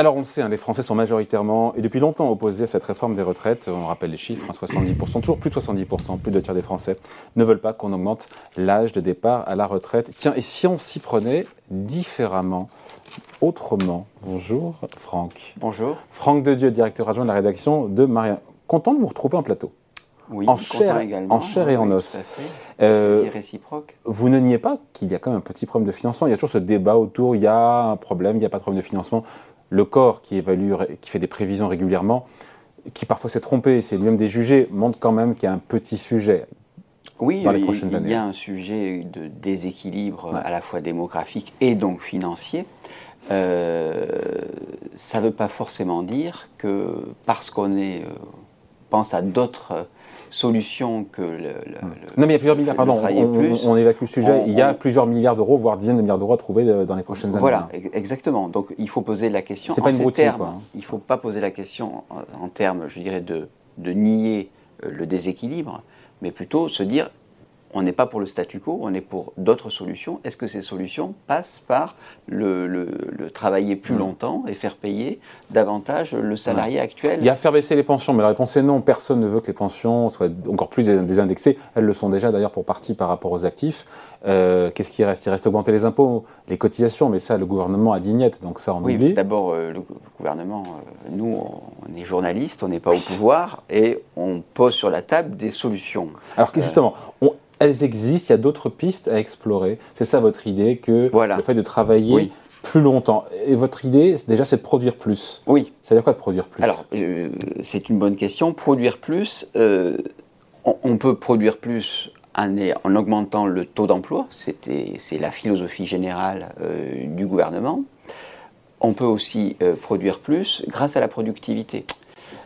Alors on le sait, hein, les Français sont majoritairement et depuis longtemps opposés à cette réforme des retraites. On rappelle les chiffres, 70%, hein, toujours plus de 70%, plus de tiers des Français ne veulent pas qu'on augmente l'âge de départ à la retraite. Tiens, et si on s'y prenait différemment, autrement? Bonjour Franck. Bonjour. Franck Dedieu, directeur adjoint de la rédaction de Maria. Content de vous retrouver en plateau. Oui, en chair, également. en chair et en os. Euh, réciproque. Vous ne niez pas qu'il y a quand même un petit problème de financement. Il y a toujours ce débat autour, il y a un problème, il n'y a pas de problème de financement le corps qui évalue, qui fait des prévisions régulièrement, qui parfois s'est trompé, c'est lui-même des jugés, montre quand même qu'il y a un petit sujet. Oui, dans les prochaines il y a un sujet de déséquilibre à la fois démographique et donc financier. Euh, ça ne veut pas forcément dire que parce qu'on est, euh, pense à d'autres solution que le, Non, mais il y a plusieurs milliards, pardon, on, évacue le sujet. il y a plusieurs milliards d'euros, voire dizaines de milliards d'euros à trouver euh, dans les prochaines années. Voilà, exactement. Donc il faut poser la question en pas ces termes. Hein. Il ne faut pas poser la question en, termes, je dirais, de, de nier euh, le déséquilibre, mais plutôt se dire on n'est pas pour le statu quo, on est pour d'autres solutions. Est-ce que ces solutions passent par le, travailler plus mm. longtemps et faire payer davantage le salarié actuel? Il y a faire baisser les pensions, mais la réponse est non. Personne ne veut que les pensions soient encore plus désindexées. Elles le sont déjà d'ailleurs pour partie par rapport aux actifs. Euh, qu'est-ce qui reste? Il reste augmenter les impôts, les cotisations, mais ça, le gouvernement a dignette, donc ça, on oui, oublie. D'abord, euh, le gouvernement, euh, nous, on est journalistes, on n'est pas au pouvoir, et on pose sur la table des solutions. Alors justement, on, elles existent, il y a d'autres pistes à explorer. C'est ça votre idée, que le fait de travailler plus longtemps. Et votre idée, déjà, c'est de produire plus. Oui. Ça veut dire quoi de produire plus? Alors, euh, c'est une bonne question. Produire plus, euh, on, peut produire plus en, en augmentant le taux d'emploi. C'est la philosophie générale euh, du gouvernement. On peut aussi produire plus grâce à la productivité.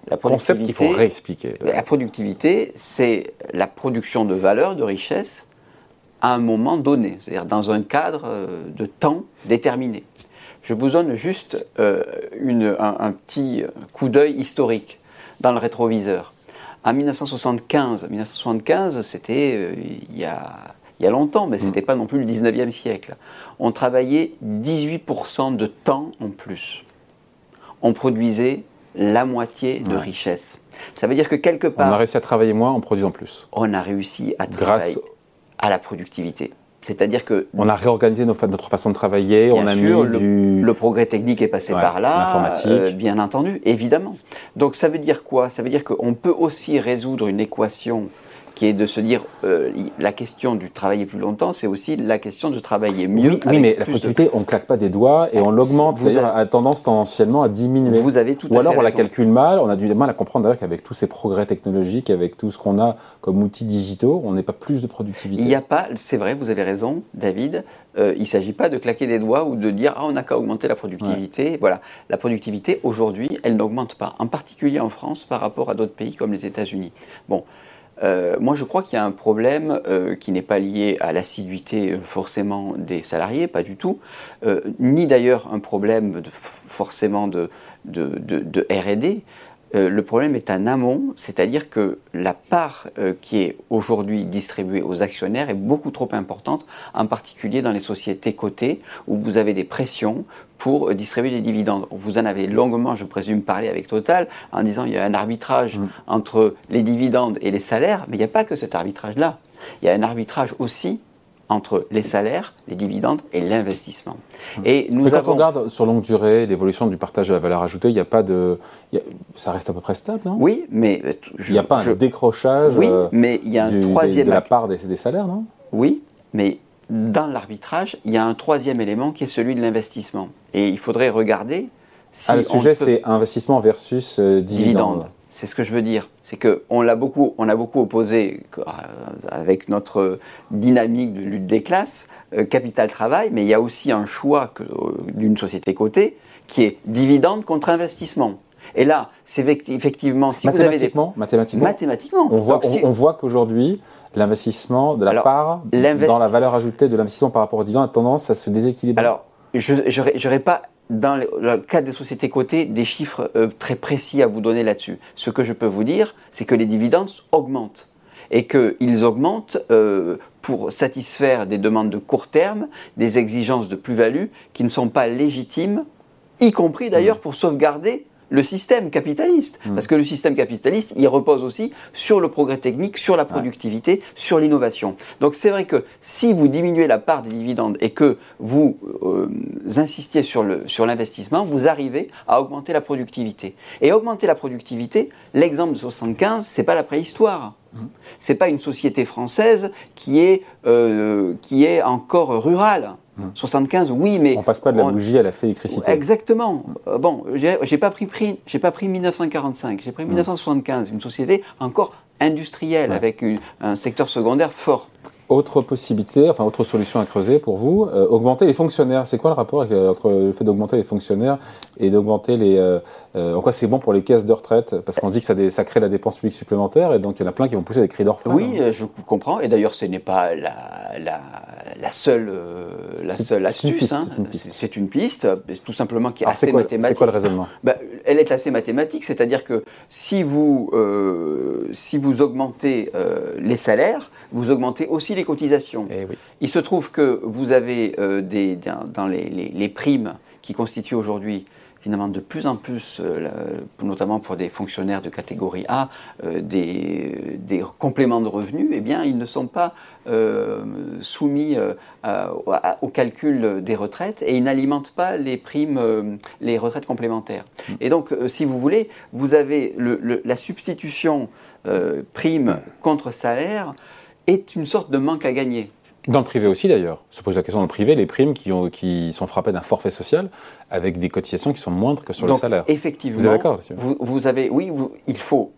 La Concept qu'il faut réexpliquer. La productivité, c'est la production de valeur, de richesse, à un moment donné, c'est-à-dire dans un cadre euh, de temps déterminé. Je vous donne juste euh, une, un, petit coup d'œil historique dans le rétroviseur. En 1975, 1975 c'était euh, il, y a, il y a longtemps, mais ce n'était mm. pas non plus le 19e siècle. On travaillait 18% de temps en plus. On produisait la moitié de richesse. Ça veut dire que quelque part... On a réussi à travailler moins en produisant plus. On a réussi à travailler à la productivité. C'est-à-dire que... On a réorganisé notre façon de travailler, on a sûr, mis le, progrès technique est passé par là. Euh, bien entendu, évidemment. Donc ça veut dire quoi? Ça veut dire qu'on peut aussi résoudre une équation qui est de se dire euh, la question du travailler plus longtemps, c'est aussi la question de travailler mieux. Oui, mais la productivité, on ne claque pas des doigts et on l'augmente, vous avez, a tendance tendanciellement à diminuer. Vous avez tout Ou alors on la calcule mal, on a du mal à comprendre d'ailleurs qu'avec tous ces progrès technologiques, avec tout ce qu'on a comme outils digitaux, on n'est pas plus de productivité. Il n'y a pas, c'est vrai, vous avez raison, David, euh, il ne s'agit pas de claquer des doigts ou de dire ah on n'a qu'à augmenter la productivité. Voilà, la productivité aujourd'hui, elle n'augmente pas, en particulier en France par rapport à d'autres pays comme les États-Unis. Bon, euh, moi, je crois qu'il y a un problème euh, qui n'est pas lié à l'assiduité euh, forcément des salariés, pas du tout, ni d'ailleurs un problème forcément de, de, de RD. Euh, le problème est en amont, c'est-à-dire que la part euh, qui est aujourd'hui distribuée aux actionnaires est beaucoup trop importante, en particulier dans les sociétés cotées où vous avez des pressions pour euh, distribuer des dividendes. Vous en avez longuement, je présume, parlé avec Total en disant qu'il y a un arbitrage mmh. entre les dividendes et les salaires, mais il n'y a pas que cet arbitrage-là. Il y a un arbitrage aussi entre les salaires, les dividendes et l'investissement. Et nous Mais quand on regarde sur longue durée l'évolution du partage de la valeur ajoutée, il n'y a pas de, ça reste à peu près stable, non? Oui, mais il n'y a pas un décrochage. Oui, mais il y a un troisième de, la part des, des salaires, non? Oui, mais dans l'arbitrage, il y a un troisième élément qui est celui de l'investissement. Et il faudrait regarder si ah, le sujet, c'est investissement versus euh, dividende. C'est ce que je veux dire. C'est qu'on l'a beaucoup, on a beaucoup opposé euh, avec notre dynamique de lutte des classes, euh, capital-travail, mais il y a aussi un choix euh, d'une société cotée qui est dividende contre investissement. Et là, c'est effectivement si vous avez des... mathématiquement, mathématiquement, on voit, on, voit qu'aujourd'hui l'investissement de la part dans la valeur ajoutée de l'investissement par rapport au dividende a tendance à se déséquilibrer. Alors, je n'aurais pas dans le cas des sociétés cotées, des chiffres euh, très précis à vous donner là-dessus. Ce que je peux vous dire, c'est que les dividendes augmentent et qu'ils augmentent euh, pour satisfaire des demandes de court terme, des exigences de plus-value qui ne sont pas légitimes y compris d'ailleurs pour sauvegarder le système capitaliste. Mm. Parce que le système capitaliste, il repose aussi sur le progrès technique, sur la productivité, sur l'innovation. Donc c'est vrai que si vous diminuez la part des dividendes et que vous euh, insistiez sur l'investissement, sur vous arrivez à augmenter la productivité. Et augmenter la productivité, l'exemple de 75, c'est pas la préhistoire. Ce mm. C'est pas une société française qui est, euh, qui est encore rurale. 75, oui, mais... On passe pas de la bougie à la électricité. Exactement. Euh, bon, j'ai pas pris, j'ai pas pris 1945, j'ai pris 1975, une société encore industrielle, avec un secteur secondaire fort. Autre possibilité, enfin autre solution à creuser pour vous, euh, augmenter les fonctionnaires. C'est quoi le rapport euh, entre le fait d'augmenter les fonctionnaires et d'augmenter les... en quoi c'est bon pour les caisses de retraite? Parce qu'on dit que ça, ça, crée la dépense publique supplémentaire et donc il y en a plein qui vont pousser des cris d'orfraie. Oui, je comprends. Et d'ailleurs, ce n'est pas la, la, la seule, euh, la seule astuce. Hein. C'est une, piste, tout simplement qui est assez mathématique. C'est quoi le raisonnement? Bah, Elle est assez mathématique, c'est-à-dire que si vous, euh, si vous augmentez euh, les salaires, vous augmentez aussi les cotisations. Eh Il se trouve que vous avez des, dans les, les primes qui constituent aujourd'hui finalement de plus en plus, euh, notamment pour des fonctionnaires de catégorie A, euh, des, compléments de revenus, eh bien, ils ne sont pas euh, soumis au calcul des retraites et ils n'alimentent pas les primes, les retraites complémentaires. Mm. Et donc, si vous voulez, vous avez la substitution prime contre salaire est une sorte de manque à gagner. Dans le privé aussi d'ailleurs, se pose la question dans le privé, les primes qui, ont, qui sont frappées d'un forfait social avec des cotisations qui sont moindres que sur le salaire. Effectivement. Vous êtes d'accord vous, vous, avez, oui, il faut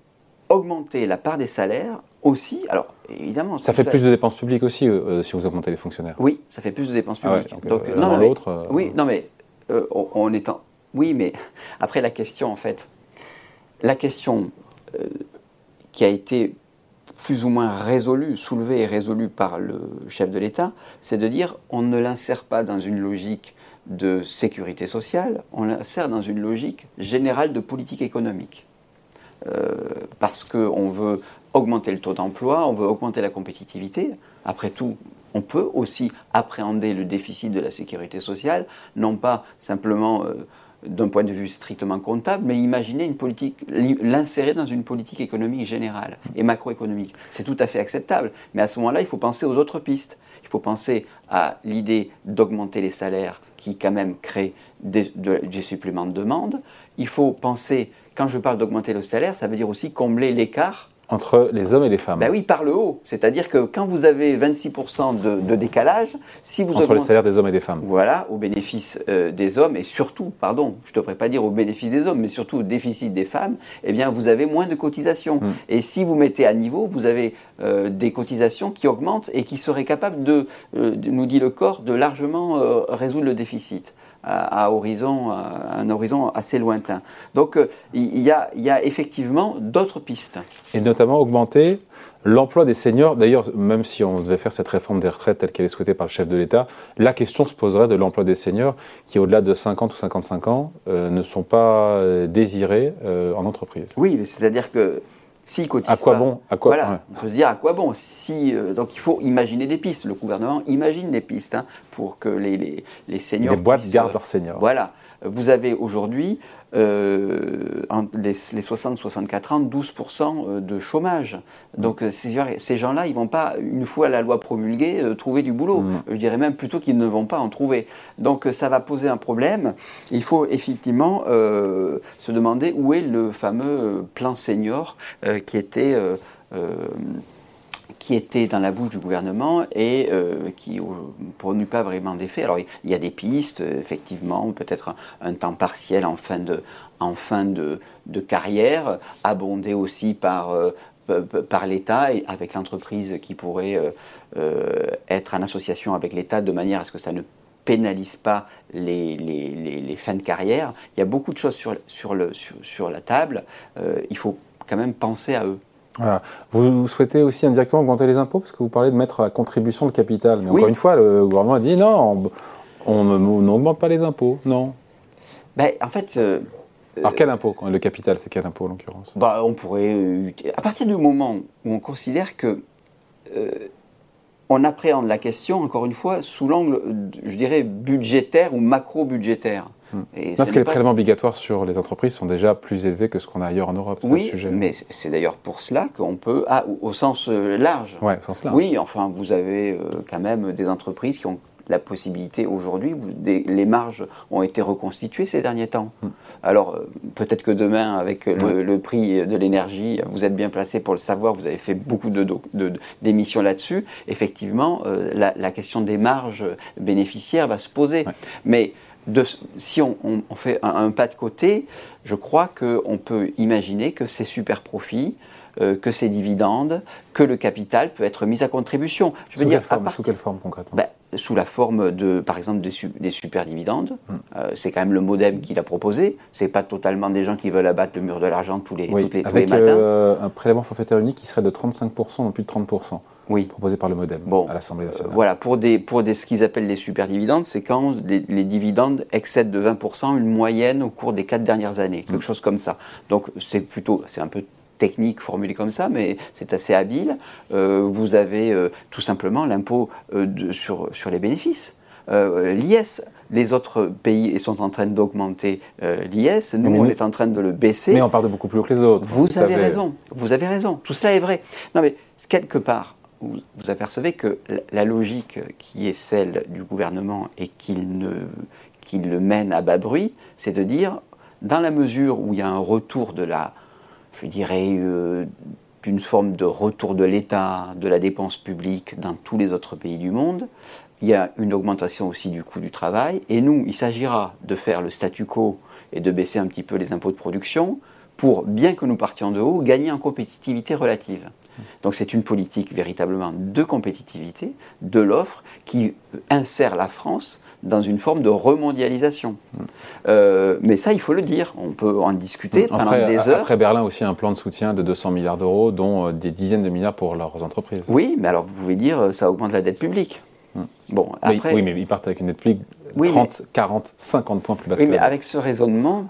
augmenter la part des salaires aussi. Alors évidemment. Ça fait plus de dépenses publiques aussi euh, euh, si vous augmentez les fonctionnaires. Oui, ça fait plus de dépenses ah publiques. donc, euh, non, l'autre. Oui, non mais on, est en, oui, mais après la question en fait, la question qui a été plus ou moins résolu, soulevé et résolu par le chef de l'État, c'est de dire on ne l'insère pas dans une logique de sécurité sociale, on l'insère dans une logique générale de politique économique. Euh, parce qu'on veut augmenter le taux d'emploi, on veut augmenter la compétitivité. Après tout, on peut aussi appréhender le déficit de la sécurité sociale, non pas simplement euh, d'un point de vue strictement comptable, mais imaginer une politique, l'insérer dans une politique économique générale et macroéconomique. C'est tout à fait acceptable. Mais à ce moment-là, il faut penser aux autres pistes. Il faut penser à l'idée d'augmenter les salaires qui quand même crée des, des suppléments de demande. Il faut penser, quand je parle d'augmenter le salaire, ça veut dire aussi combler l'écart entre les hommes et les femmes. Ben oui, par le haut. C'est-à-dire que quand vous avez 26% de, décalage, si vous entre le salaire des hommes et des femmes. Voilà, au bénéfice euh, des hommes et surtout, pardon, je ne devrais pas dire au bénéfice des hommes, mais surtout au déficit des femmes, eh bien vous avez moins de cotisations. Hmm. Et si vous mettez à niveau, vous avez euh, des cotisations qui augmentent et qui seraient capables de, euh, nous dit le corps, de largement résoudre le déficit à, horizon, un horizon assez lointain. Donc euh, il y, a, effectivement d'autres pistes. Et notamment augmenter l'emploi des seniors. D'ailleurs, même si on devait faire cette réforme des retraites telle qu'elle est souhaitée par le chef de l'État, la question se poserait de l'emploi des seniors qui, au-delà de 50 ou 55 ans, euh, ne sont pas euh, désirés en entreprise. Oui, c'est-à-dire que s'ils cotisent à quoi bon à quoi, Voilà, on peut se dire à quoi bon. Si, euh, donc il faut imaginer des pistes. Le gouvernement imagine des pistes hein, pour que les, les, les seniors. Les boîtes gardent leurs seniors. Voilà. Vous avez aujourd'hui euh, les, 60-64 ans, 12% euh, de chômage. Donc euh, ces, gens-là, ils ne vont pas, une fois la loi promulguée, trouver du boulot. Mm. Je dirais même plutôt qu'ils ne vont pas en trouver. Donc ça va poser un problème. Il faut effectivement se demander où est le fameux plan senior qui était qui était dans la bouche du gouvernement et euh, qui produit pas vraiment d'effet. Alors il y a des pistes, effectivement, peut-être un, temps partiel en fin de, en fin de, carrière, abondé aussi par, euh, par l'État et avec l'entreprise qui pourrait euh, euh, être en association avec l'État de manière à ce que ça ne pénalise pas les, les, les, fins de carrière. Il y a beaucoup de choses sur, sur, le, sur la table. il faut quand même penser à eux. Vous souhaitez aussi indirectement augmenter les impôts parce que vous parlez de mettre à contribution le capital. Mais encore une fois, le gouvernement a dit non, on n'augmente pas les impôts. Non. Ben, en fait. Euh, Alors quel impôt Le capital, c'est quel impôt en l'occurrence? Bah, On pourrait. Euh, à partir du moment où on considère que. Euh, on appréhende la question, encore une fois, sous l'angle, je dirais, budgétaire ou macro-budgétaire. Hmm. parce que les prélèvements obligatoires sur les entreprises sont déjà plus élevés que ce qu'on a ailleurs en Europe. Oui, mais c'est d'ailleurs pour cela qu'on peut, ah, au sens euh, large. Ouais, au sens large. Oui, enfin, vous avez euh, quand même des entreprises qui ont la possibilité aujourd'hui, les marges ont été reconstituées ces derniers temps. Hmm. Alors euh, peut-être que demain, avec le, prix de l'énergie, vous êtes bien placé pour le savoir, vous avez fait beaucoup d'émissions de, là-dessus. Effectivement, euh, la, question des marges bénéficiaires va se poser. Mais de, si on, fait un, pas de côté, je crois qu'on peut imaginer que ces super profits, euh, que ces dividendes, que le capital peut être mis à contribution. Je veux sous dire, quelle forme, sous quelle forme concrètement? Ben, sous la forme de, par exemple, des, super dividendes. Hmm. Euh, c'est quand même le modem qu'il a proposé. C'est pas totalement des gens qui veulent abattre le mur de l'argent tous les, tous les, avec, matins. Euh, un prélèvement forfaitaire unique qui serait de 35%, non plus de 30%. Oui. proposé par le modem à l'Assemblée nationale. voilà, pour, des, pour des, ce qu'ils appellent les super dividendes, c'est quand les, dividendes excèdent de 20% une moyenne au cours des quatre dernières années, quelque hmm. chose comme ça. Donc c'est plutôt, c'est un peu technique formulée comme ça, mais c'est assez habile. Euh, vous avez euh, tout simplement l'impôt euh, sur, sur les bénéfices. L'IS, les autres pays sont en train d'augmenter l'IS, nous, on est en train de le baisser. Mais on part de beaucoup plus haut que les autres. Vous, avez raison, vous avez raison, tout cela est vrai. Non mais quelque part, vous, apercevez que la logique qui est celle du gouvernement et qu'il le mène à bas bruit, c'est de dire, dans la mesure où il y a un retour de la, je dirais, euh, d'une forme de retour de l'État, de la dépense publique dans tous les autres pays du monde. Il y a une augmentation aussi du coût du travail. Et nous, il s'agira de faire le statu quo et de baisser un petit peu les impôts de production pour, bien que nous partions de haut, gagner en compétitivité relative. Donc c'est une politique véritablement de compétitivité, de l'offre, qui insère la France dans une forme de remondialisation. Euh, mais ça, il faut le dire, on peut en discuter pendant des heures. Après Berlin aussi un plan de soutien de 200 milliards d'euros, dont euh, des dizaines de milliards pour leurs entreprises. Oui, mais alors vous pouvez dire euh, ça augmente la dette publique. Hmm. Bon, après, oui, mais ils partent avec une dette publique 30, 40, 50 points plus basse. Oui, mais avec ce raisonnement...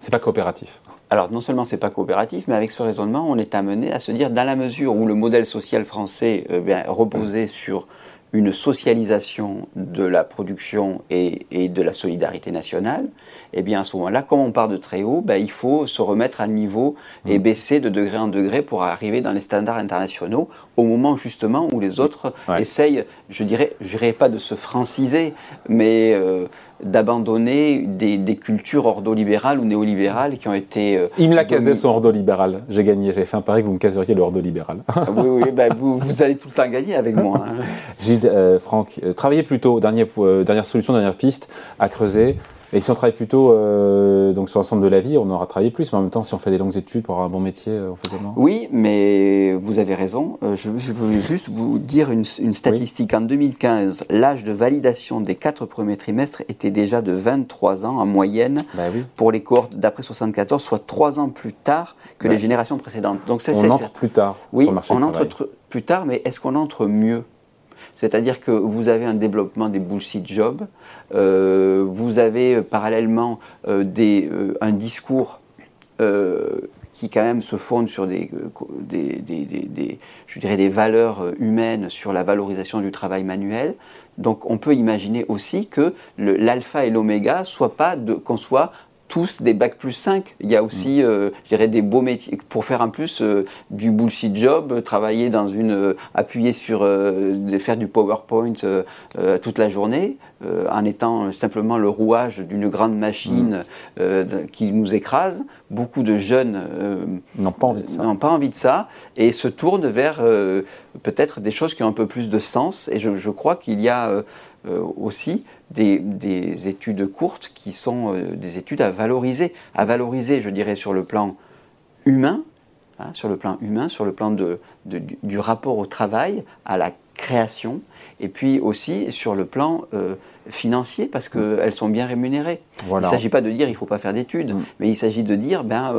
C'est pas coopératif. Alors non seulement c'est pas coopératif, mais avec ce raisonnement, on est amené à se dire, dans la mesure où le modèle social français reposait sur une socialisation de la production et, de la solidarité nationale, eh bien à ce moment-là, comme on part de très haut, ben, il faut se remettre à niveau et mmh. baisser de degré en degré pour arriver dans les standards internationaux au moment justement où les autres essayent, je dirais, je dirais pas de se franciser, mais euh, d'abandonner des, cultures ordolibérales ou néolibérales qui ont été. Euh, Il me l'a casé son ordolibéral. J'ai gagné. J'ai fait un pari que vous me caseriez le ordolibéral. Ah oui, oui, ben, vous, allez tout le temps gagner avec moi. Hein. Euh, Franck, euh, travaillez plutôt, dernière, dernière solution, dernière piste à creuser. Et si on travaille plutôt euh, donc sur l'ensemble de la vie, on aura travaillé plus. Mais en même temps, si on fait des longues études pour avoir un bon métier, euh, on fait comment? Oui, mais vous avez raison. Euh, je, je veux juste vous dire une, statistique. En 2015, l'âge de validation des quatre premiers trimestres était déjà de 23 ans en moyenne bah pour les cohortes d'après 74, soit trois ans plus tard que les générations précédentes. Donc on entre plus tard. Oui, sur le marché on entre plus tard, mais est-ce qu'on entre mieux? C'est-à-dire que vous avez un développement des bullshit jobs, euh, vous avez euh, parallèlement euh, des, un discours qui quand même se fonde sur des, je dirais des valeurs humaines, sur la valorisation du travail manuel. Donc on peut imaginer aussi que l'alpha et l'oméga soit pas qu'on soit tous des bacs plus 5. Il y a aussi, mm. euh, je dirais, des beaux métiers. Pour faire un plus euh, du bullshit job, travailler dans une. Euh, appuyer sur. faire du PowerPoint toute la journée, en étant simplement le rouage d'une grande machine mm. qui nous écrase. Beaucoup de jeunes n'ont pas envie de ça. N'ont pas envie de ça et se tournent vers peut-être des choses qui ont un peu plus de sens. Et je, je crois qu'il y a aussi des, études courtes qui sont euh, des études à valoriser, à valoriser, je dirais, sur le plan humain, hein, sur le plan humain, sur le plan de, du rapport au travail, à la création, et puis aussi sur le plan euh, financier, parce qu'elles sont bien rémunérées. Il ne s'agit pas de dire il ne faut pas faire d'études, mm. mais il s'agit de dire ben,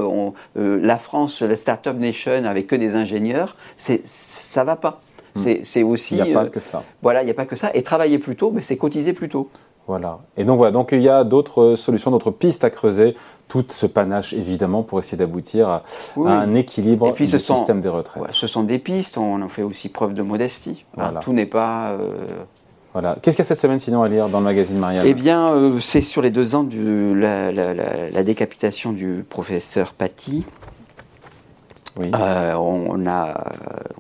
euh, la France, la Startup Nation avec que des ingénieurs, ça ne va pas. Mm. C'est aussi. Il n'y a pas que ça. Voilà, il n'y a pas que ça. Et travailler plus tôt, mais c'est cotiser plus tôt. Voilà. Et donc voilà, donc il y a d'autres solutions, d'autres pistes à creuser. Tout ce panache, évidemment, pour essayer d'aboutir à, un équilibre du système des retraites. ce sont des pistes, on en fait aussi preuve de modestie. Tout n'est pas. Euh, Voilà. Qu'est-ce qu'il y a cette semaine sinon à lire dans le magazine Marianne Eh bien, euh, c'est sur les deux ans de la, la, décapitation du professeur Paty. Euh, on, a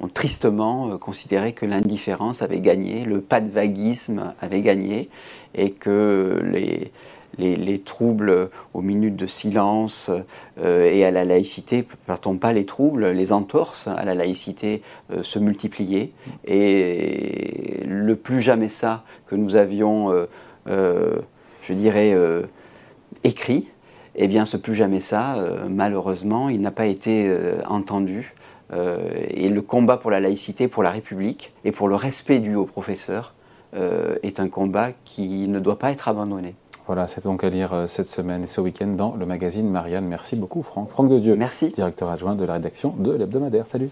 on, tristement considéré que l'indifférence avait gagné, le pas de vaguisme avait gagné, et que les, les, troubles aux minutes de silence euh, et à la laïcité, partons pas les troubles, les entorses à la laïcité euh, se multipliaient. Et le plus jamais ça que nous avions, euh, je dirais, écrit, eh bien ce plus jamais ça, malheureusement, il n'a pas été entendu. et le combat pour la laïcité, pour la République et pour le respect dû aux professeurs est un combat qui ne doit pas être abandonné. Voilà, c'est donc à lire euh, cette semaine et ce week-end dans le magazine Marianne. Merci beaucoup, Franck. Franck de Dieu. Merci. Directeur adjoint de la rédaction de l'hebdomadaire. Salut.